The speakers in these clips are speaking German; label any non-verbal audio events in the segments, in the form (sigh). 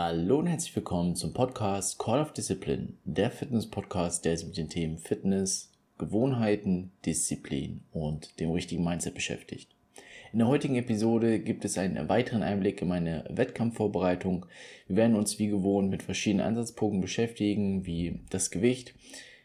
Hallo und herzlich willkommen zum Podcast Call of Discipline, der Fitness-Podcast, der sich mit den Themen Fitness, Gewohnheiten, Disziplin und dem richtigen Mindset beschäftigt. In der heutigen Episode gibt es einen weiteren Einblick in meine Wettkampfvorbereitung. Wir werden uns wie gewohnt mit verschiedenen Ansatzpunkten beschäftigen, wie das Gewicht,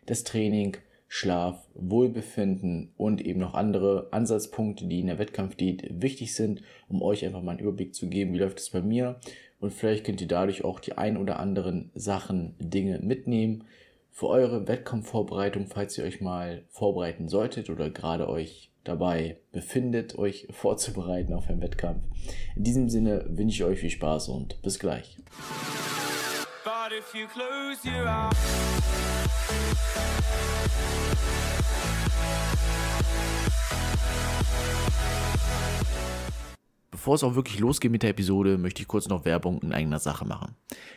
das Training, Schlaf, Wohlbefinden und eben noch andere Ansatzpunkte, die in der Wettkampfdiät wichtig sind, um euch einfach mal einen Überblick zu geben, wie läuft es bei mir und vielleicht könnt ihr dadurch auch die ein oder anderen Sachen, Dinge mitnehmen für eure Wettkampfvorbereitung, falls ihr euch mal vorbereiten solltet oder gerade euch dabei befindet, euch (laughs) vorzubereiten auf einen Wettkampf. In diesem Sinne wünsche ich euch viel Spaß und bis gleich. Bevor es auch wirklich losgeht mit der Episode, möchte ich kurz noch Werbung in eigener Sache machen.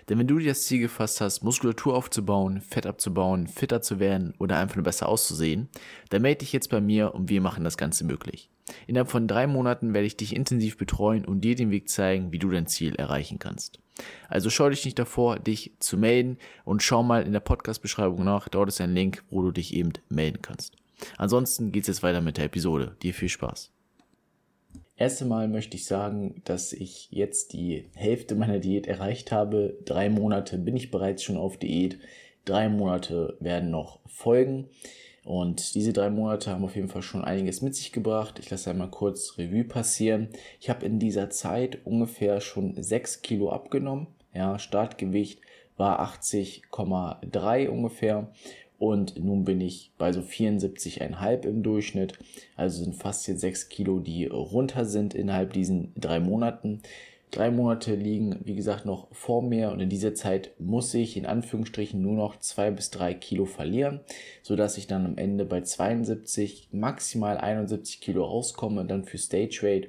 Denn wenn du dir das Ziel gefasst hast, Muskulatur aufzubauen, Fett abzubauen, fitter zu werden oder einfach nur besser auszusehen, dann melde dich jetzt bei mir und wir machen das Ganze möglich. Innerhalb von drei Monaten werde ich dich intensiv betreuen und dir den Weg zeigen, wie du dein Ziel erreichen kannst. Also schau dich nicht davor, dich zu melden und schau mal in der Podcast-Beschreibung nach. Dort ist ein Link, wo du dich eben melden kannst. Ansonsten geht's jetzt weiter mit der Episode. Dir viel Spaß. Erst einmal möchte ich sagen, dass ich jetzt die Hälfte meiner Diät erreicht habe. Drei Monate bin ich bereits schon auf Diät. Drei Monate werden noch folgen. Und diese drei Monate haben auf jeden Fall schon einiges mit sich gebracht. Ich lasse einmal kurz Revue passieren. Ich habe in dieser Zeit ungefähr schon sechs Kilo abgenommen. Ja, Startgewicht war 80,3 ungefähr und nun bin ich bei so 74,5 im Durchschnitt. Also sind fast jetzt 6 Kilo, die runter sind innerhalb diesen drei Monaten. Drei Monate liegen, wie gesagt, noch vor mir und in dieser Zeit muss ich in Anführungsstrichen nur noch zwei bis drei Kilo verlieren, so dass ich dann am Ende bei 72, maximal 71 Kilo rauskomme und dann für Stage Weight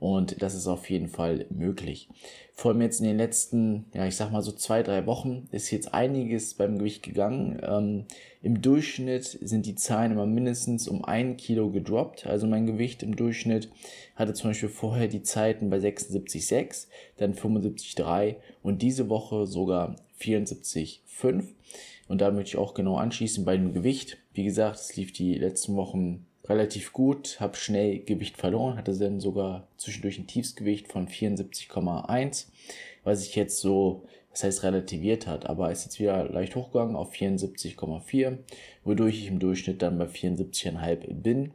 und das ist auf jeden Fall möglich. Vor allem jetzt in den letzten, ja, ich sag mal so zwei, drei Wochen ist jetzt einiges beim Gewicht gegangen. Ähm, Im Durchschnitt sind die Zahlen immer mindestens um ein Kilo gedroppt. Also mein Gewicht im Durchschnitt hatte zum Beispiel vorher die Zeiten bei 76,6, dann 75,3 und diese Woche sogar 74,5. Und da möchte ich auch genau anschließen bei dem Gewicht. Wie gesagt, es lief die letzten Wochen relativ gut, habe schnell Gewicht verloren, hatte dann sogar zwischendurch ein Tiefsgewicht von 74,1, was sich jetzt so, das heißt relativiert hat, aber ist jetzt wieder leicht hochgegangen auf 74,4, wodurch ich im Durchschnitt dann bei 74,5 bin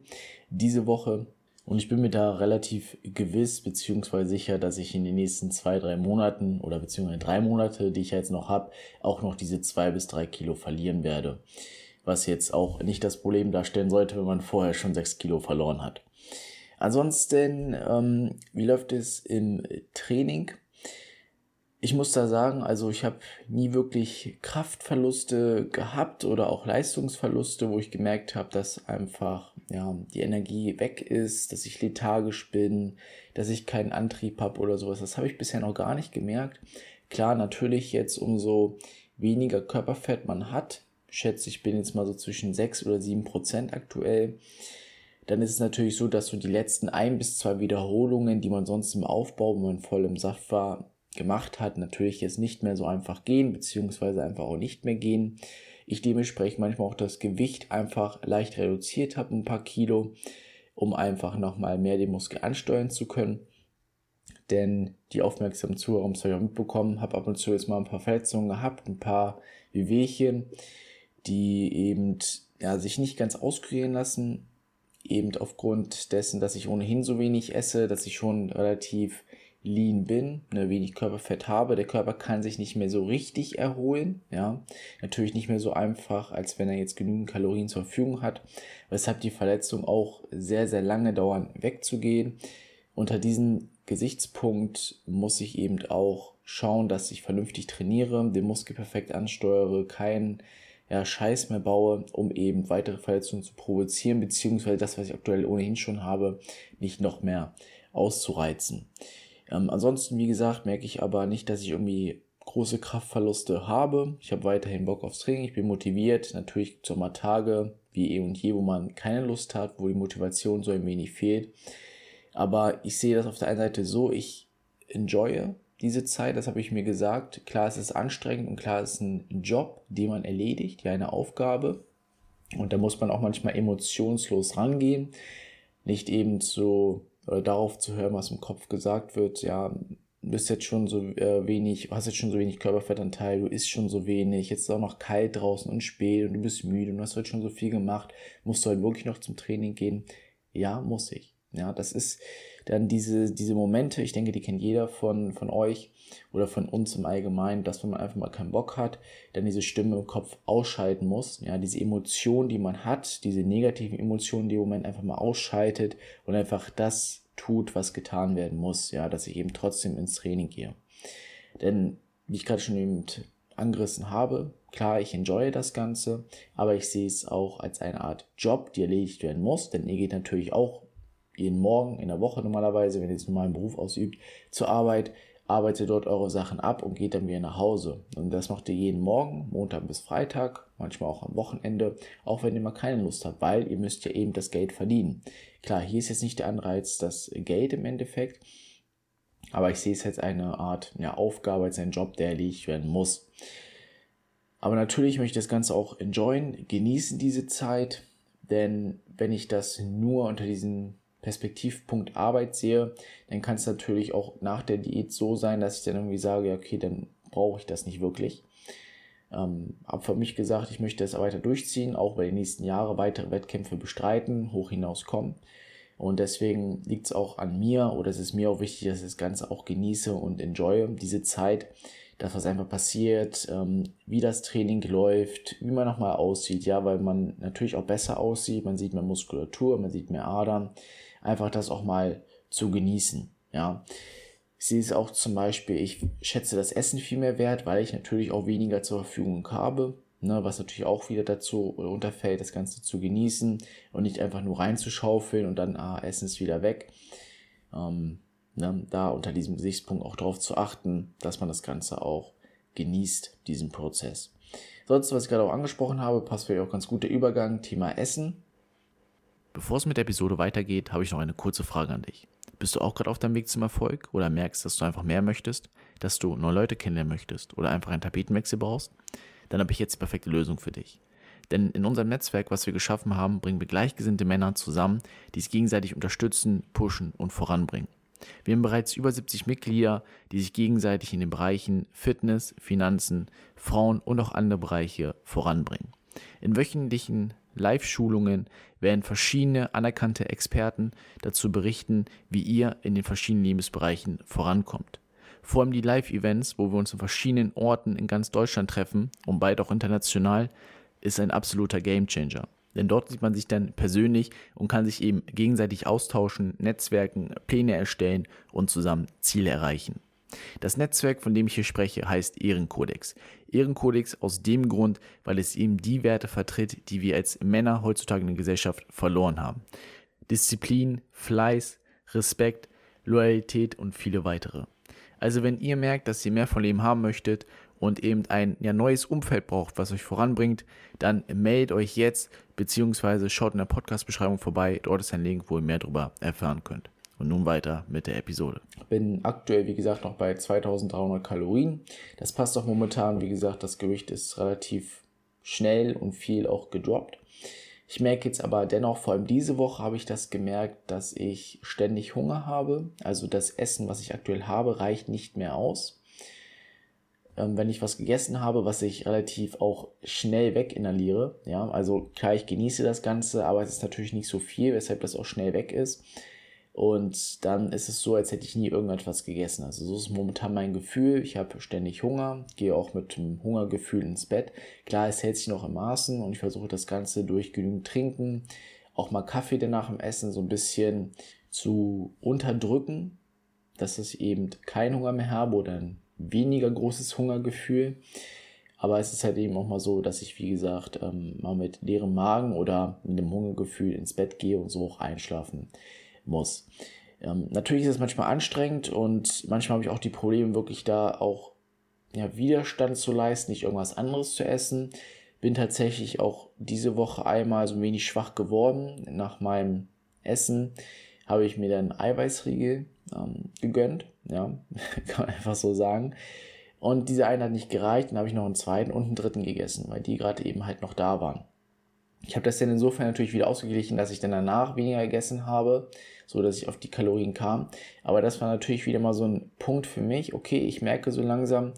diese Woche. Und ich bin mir da relativ gewiss beziehungsweise sicher, dass ich in den nächsten zwei, drei Monaten oder beziehungsweise drei Monate, die ich jetzt noch habe, auch noch diese zwei bis drei Kilo verlieren werde was jetzt auch nicht das Problem darstellen sollte, wenn man vorher schon sechs Kilo verloren hat. Ansonsten, ähm, wie läuft es im Training? Ich muss da sagen, also ich habe nie wirklich Kraftverluste gehabt oder auch Leistungsverluste, wo ich gemerkt habe, dass einfach ja die Energie weg ist, dass ich lethargisch bin, dass ich keinen Antrieb habe oder sowas. Das habe ich bisher noch gar nicht gemerkt. Klar, natürlich jetzt umso weniger Körperfett man hat, schätze, ich bin jetzt mal so zwischen 6 oder 7 Prozent aktuell, dann ist es natürlich so, dass so die letzten ein bis zwei Wiederholungen, die man sonst im Aufbau, wenn man voll im Saft war, gemacht hat, natürlich jetzt nicht mehr so einfach gehen, beziehungsweise einfach auch nicht mehr gehen. Ich dementsprechend manchmal auch das Gewicht einfach leicht reduziert habe, ein paar Kilo, um einfach nochmal mehr den Muskel ansteuern zu können. Denn die aufmerksamen Zuhörer haben es ja mitbekommen, habe ab und zu jetzt mal ein paar Verletzungen gehabt, ein paar Wehwehchen die eben ja, sich nicht ganz auskurieren lassen, eben aufgrund dessen, dass ich ohnehin so wenig esse, dass ich schon relativ lean bin, ne, wenig Körperfett habe. Der Körper kann sich nicht mehr so richtig erholen, ja. Natürlich nicht mehr so einfach, als wenn er jetzt genügend Kalorien zur Verfügung hat, weshalb die Verletzung auch sehr, sehr lange dauern wegzugehen. Unter diesem Gesichtspunkt muss ich eben auch schauen, dass ich vernünftig trainiere, den Muskel perfekt ansteuere, kein ja, Scheiß mehr baue, um eben weitere Verletzungen zu provozieren, beziehungsweise das, was ich aktuell ohnehin schon habe, nicht noch mehr auszureizen. Ähm, ansonsten, wie gesagt, merke ich aber nicht, dass ich irgendwie große Kraftverluste habe. Ich habe weiterhin Bock aufs Training, ich bin motiviert. Natürlich gibt es auch mal Tage, wie eh und je, wo man keine Lust hat, wo die Motivation so ein wenig fehlt. Aber ich sehe das auf der einen Seite so, ich enjoye diese Zeit, das habe ich mir gesagt. Klar, es ist anstrengend und klar, es ist ein Job, den man erledigt, ja, eine Aufgabe. Und da muss man auch manchmal emotionslos rangehen. Nicht eben so äh, darauf zu hören, was im Kopf gesagt wird, ja, bist jetzt schon so äh, wenig, hast jetzt schon so wenig Körperfettanteil, du isst schon so wenig, jetzt ist auch noch kalt draußen und spät und du bist müde und hast heute schon so viel gemacht, musst du halt wirklich noch zum Training gehen? Ja, muss ich. Ja, das ist dann diese, diese Momente, ich denke, die kennt jeder von, von euch oder von uns im Allgemeinen, dass wenn man einfach mal keinen Bock hat, dann diese Stimme im Kopf ausschalten muss. Ja, diese Emotionen, die man hat, diese negativen Emotionen, die im Moment einfach mal ausschaltet und einfach das tut, was getan werden muss, ja, dass ich eben trotzdem ins Training gehe. Denn, wie ich gerade schon eben angerissen habe, klar, ich enjoye das Ganze, aber ich sehe es auch als eine Art Job, die erledigt werden muss, denn ihr geht natürlich auch jeden Morgen in der Woche normalerweise, wenn ihr jetzt normalen Beruf ausübt, zur Arbeit, arbeitet dort eure Sachen ab und geht dann wieder nach Hause. Und das macht ihr jeden Morgen, Montag bis Freitag, manchmal auch am Wochenende, auch wenn ihr mal keine Lust habt, weil ihr müsst ja eben das Geld verdienen. Klar, hier ist jetzt nicht der Anreiz das Geld im Endeffekt, aber ich sehe es als eine Art ja, Aufgabe, als ein Job, der erledigt werden muss. Aber natürlich möchte ich das Ganze auch enjoyen, genießen diese Zeit, denn wenn ich das nur unter diesen Perspektivpunkt Arbeit sehe, dann kann es natürlich auch nach der Diät so sein, dass ich dann irgendwie sage, okay, dann brauche ich das nicht wirklich. Ähm, habe für mich gesagt, ich möchte das weiter durchziehen, auch bei den nächsten Jahren weitere Wettkämpfe bestreiten, hoch hinaus kommen. Und deswegen liegt es auch an mir oder es ist mir auch wichtig, dass ich das Ganze auch genieße und enjoye, diese Zeit, das, was einfach passiert, ähm, wie das Training läuft, wie man nochmal aussieht, ja, weil man natürlich auch besser aussieht, man sieht mehr Muskulatur, man sieht mehr Adern, einfach das auch mal zu genießen. Ja. Sehe es auch zum Beispiel, ich schätze das Essen viel mehr wert, weil ich natürlich auch weniger zur Verfügung habe. Ne, was natürlich auch wieder dazu unterfällt, das Ganze zu genießen und nicht einfach nur reinzuschaufeln und dann, ah, Essen ist wieder weg. Ähm, ne, da unter diesem Gesichtspunkt auch darauf zu achten, dass man das Ganze auch genießt, diesen Prozess. Sonst, was ich gerade auch angesprochen habe, passt vielleicht auch ganz gut der Übergang, Thema Essen. Bevor es mit der Episode weitergeht, habe ich noch eine kurze Frage an dich. Bist du auch gerade auf deinem Weg zum Erfolg oder merkst, dass du einfach mehr möchtest, dass du neue Leute kennenlernen möchtest oder einfach einen Tapetenwechsel brauchst? Dann habe ich jetzt die perfekte Lösung für dich. Denn in unserem Netzwerk, was wir geschaffen haben, bringen wir gleichgesinnte Männer zusammen, die sich gegenseitig unterstützen, pushen und voranbringen. Wir haben bereits über 70 Mitglieder, die sich gegenseitig in den Bereichen Fitness, Finanzen, Frauen und auch andere Bereiche voranbringen. In wöchentlichen Live-Schulungen werden verschiedene anerkannte Experten dazu berichten, wie ihr in den verschiedenen Lebensbereichen vorankommt. Vor allem die Live-Events, wo wir uns in verschiedenen Orten in ganz Deutschland treffen und bald auch international, ist ein absoluter Gamechanger. Denn dort sieht man sich dann persönlich und kann sich eben gegenseitig austauschen, Netzwerken, Pläne erstellen und zusammen Ziele erreichen. Das Netzwerk, von dem ich hier spreche, heißt Ehrenkodex. Ehrenkodex aus dem Grund, weil es eben die Werte vertritt, die wir als Männer heutzutage in der Gesellschaft verloren haben. Disziplin, Fleiß, Respekt, Loyalität und viele weitere. Also wenn ihr merkt, dass ihr mehr von Leben haben möchtet und eben ein ja, neues Umfeld braucht, was euch voranbringt, dann meldet euch jetzt beziehungsweise schaut in der Podcast-Beschreibung vorbei. Dort ist ein Link, wo ihr mehr darüber erfahren könnt. Und nun weiter mit der Episode. Bin aktuell, wie gesagt, noch bei 2300 Kalorien. Das passt auch momentan. Wie gesagt, das Gewicht ist relativ schnell und viel auch gedroppt. Ich merke jetzt aber dennoch, vor allem diese Woche habe ich das gemerkt, dass ich ständig Hunger habe. Also das Essen, was ich aktuell habe, reicht nicht mehr aus. Ähm, wenn ich was gegessen habe, was ich relativ auch schnell weginhaliere, ja, also klar, ich genieße das Ganze, aber es ist natürlich nicht so viel, weshalb das auch schnell weg ist. Und dann ist es so, als hätte ich nie irgendetwas gegessen. Also so ist momentan mein Gefühl. Ich habe ständig Hunger, gehe auch mit dem Hungergefühl ins Bett. Klar, es hält sich noch im Maßen und ich versuche das Ganze durch genügend Trinken, auch mal Kaffee danach im Essen so ein bisschen zu unterdrücken, dass ich eben keinen Hunger mehr habe oder ein weniger großes Hungergefühl. Aber es ist halt eben auch mal so, dass ich, wie gesagt, ähm, mal mit leerem Magen oder mit einem Hungergefühl ins Bett gehe und so auch einschlafen muss. Ähm, natürlich ist es manchmal anstrengend und manchmal habe ich auch die Probleme, wirklich da auch ja, Widerstand zu leisten, nicht irgendwas anderes zu essen. Bin tatsächlich auch diese Woche einmal so ein wenig schwach geworden. Nach meinem Essen habe ich mir dann Eiweißriegel ähm, gegönnt. Ja, (laughs) kann man einfach so sagen. Und diese eine hat nicht gereicht, dann habe ich noch einen zweiten und einen dritten gegessen, weil die gerade eben halt noch da waren. Ich habe das dann insofern natürlich wieder ausgeglichen, dass ich dann danach weniger gegessen habe, so dass ich auf die Kalorien kam. Aber das war natürlich wieder mal so ein Punkt für mich. Okay, ich merke so langsam,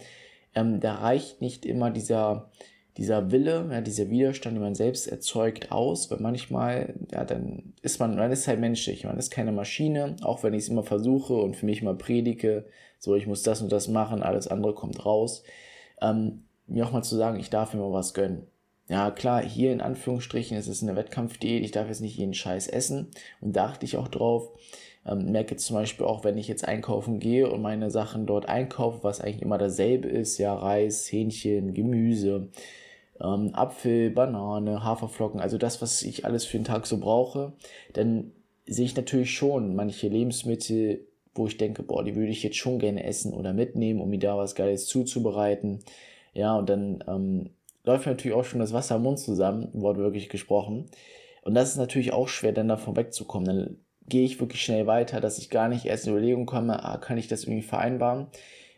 ähm, da reicht nicht immer dieser, dieser Wille, ja, dieser Widerstand, den man selbst erzeugt, aus, weil manchmal, ja, dann ist man, man ist halt menschlich, man ist keine Maschine, auch wenn ich es immer versuche und für mich mal predige, so, ich muss das und das machen, alles andere kommt raus. Ähm, mir auch mal zu sagen, ich darf mir mal was gönnen. Ja, klar, hier in Anführungsstrichen ist es eine Wettkampfdiät, ich darf jetzt nicht jeden Scheiß essen und da achte ich auch drauf. Ähm, merke jetzt zum Beispiel auch, wenn ich jetzt einkaufen gehe und meine Sachen dort einkaufe, was eigentlich immer dasselbe ist, ja, Reis, Hähnchen, Gemüse, ähm, Apfel, Banane, Haferflocken, also das, was ich alles für den Tag so brauche, dann sehe ich natürlich schon manche Lebensmittel, wo ich denke, boah, die würde ich jetzt schon gerne essen oder mitnehmen, um mir da was Geiles zuzubereiten. Ja, und dann ähm, läuft natürlich auch schon das Wasser im Mund zusammen, wortwörtlich gesprochen. Und das ist natürlich auch schwer, dann davon wegzukommen. Dann gehe ich wirklich schnell weiter, dass ich gar nicht erst in Überlegung komme, ah, kann ich das irgendwie vereinbaren?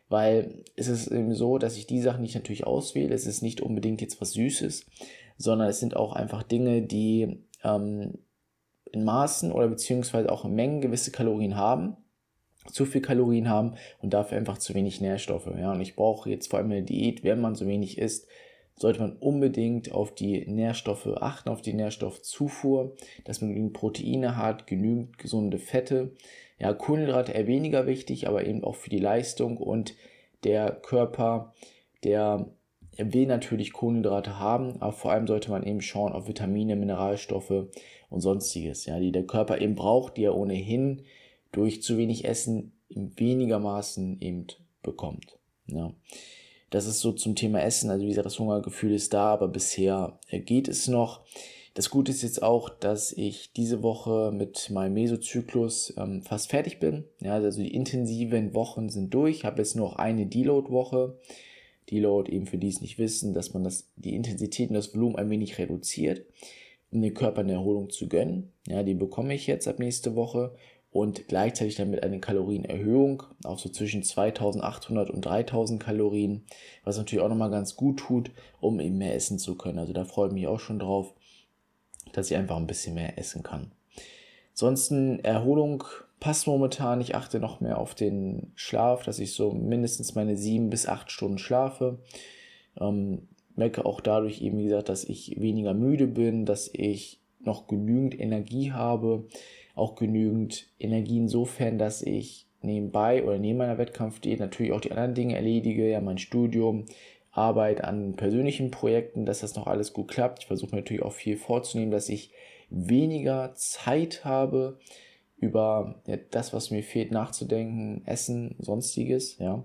Weil es ist eben so, dass ich die Sachen nicht natürlich auswähle. Es ist nicht unbedingt jetzt was Süßes, sondern es sind auch einfach Dinge, die ähm, in Maßen oder beziehungsweise auch in Mengen gewisse Kalorien haben, zu viel Kalorien haben und dafür einfach zu wenig Nährstoffe. Ja, und ich brauche jetzt vor allem eine Diät, wenn man so wenig isst, sollte man unbedingt auf die Nährstoffe achten, auf die Nährstoffzufuhr, dass man genügend Proteine hat, genügend gesunde Fette. Ja, Kohlenhydrate eher weniger wichtig, aber eben auch für die Leistung und der Körper, der will natürlich Kohlenhydrate haben, aber vor allem sollte man eben schauen auf Vitamine, Mineralstoffe und sonstiges, ja, die der Körper eben braucht, die er ohnehin durch zu wenig Essen in weniger eben bekommt. Ja. Das ist so zum Thema Essen. Also wie gesagt, das Hungergefühl ist da, aber bisher äh, geht es noch. Das Gute ist jetzt auch, dass ich diese Woche mit meinem Mesozyklus ähm, fast fertig bin. Ja, also die intensiven Wochen sind durch. Ich habe jetzt noch eine Deload-Woche. Deload eben für die es nicht wissen, dass man das, die Intensität und das Volumen ein wenig reduziert, um den Körper eine Erholung zu gönnen. Ja, die bekomme ich jetzt ab nächste Woche und gleichzeitig damit eine Kalorienerhöhung, auch so zwischen 2800 und 3000 Kalorien, was natürlich auch nochmal ganz gut tut, um eben mehr essen zu können. Also da freue ich mich auch schon drauf, dass ich einfach ein bisschen mehr essen kann. Ansonsten Erholung passt momentan. Ich achte noch mehr auf den Schlaf, dass ich so mindestens meine sieben bis acht Stunden schlafe. Ähm, merke auch dadurch eben, wie gesagt, dass ich weniger müde bin, dass ich noch genügend Energie habe, auch genügend Energie insofern, dass ich nebenbei oder neben meiner Wettkampfdiät natürlich auch die anderen Dinge erledige, ja mein Studium, Arbeit an persönlichen Projekten, dass das noch alles gut klappt. Ich versuche natürlich auch viel vorzunehmen, dass ich weniger Zeit habe, über ja, das, was mir fehlt, nachzudenken, Essen, sonstiges, ja.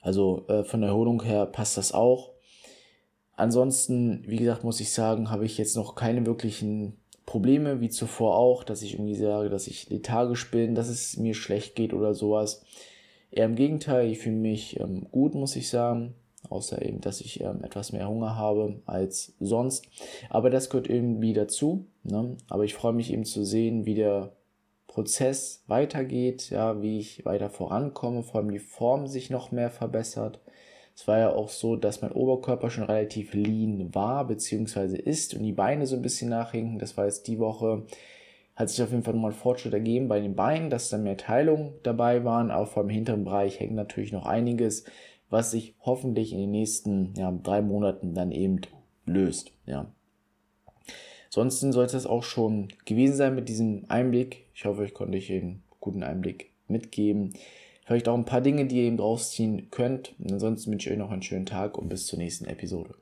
Also äh, von der Erholung her passt das auch. Ansonsten, wie gesagt, muss ich sagen, habe ich jetzt noch keine wirklichen Probleme, wie zuvor auch, dass ich irgendwie sage, dass ich lethargisch bin, dass es mir schlecht geht oder sowas. Eher im Gegenteil, ich fühle mich ähm, gut, muss ich sagen. Außer eben, dass ich ähm, etwas mehr Hunger habe als sonst. Aber das gehört irgendwie dazu. Ne? Aber ich freue mich eben zu sehen, wie der Prozess weitergeht, ja, wie ich weiter vorankomme, vor allem die Form sich noch mehr verbessert. Es war ja auch so, dass mein Oberkörper schon relativ lean war, beziehungsweise ist und die Beine so ein bisschen nachhinken. Das war jetzt die Woche, hat sich auf jeden Fall nochmal ein Fortschritt ergeben bei den Beinen, dass da mehr Teilungen dabei waren, aber vor dem hinteren Bereich hängt natürlich noch einiges, was sich hoffentlich in den nächsten ja, drei Monaten dann eben löst. Ja. Ansonsten sollte es auch schon gewesen sein mit diesem Einblick. Ich hoffe, ich konnte euch einen guten Einblick mitgeben vielleicht auch ein paar Dinge, die ihr eben rausziehen könnt. Und ansonsten wünsche ich euch noch einen schönen Tag und bis zur nächsten Episode.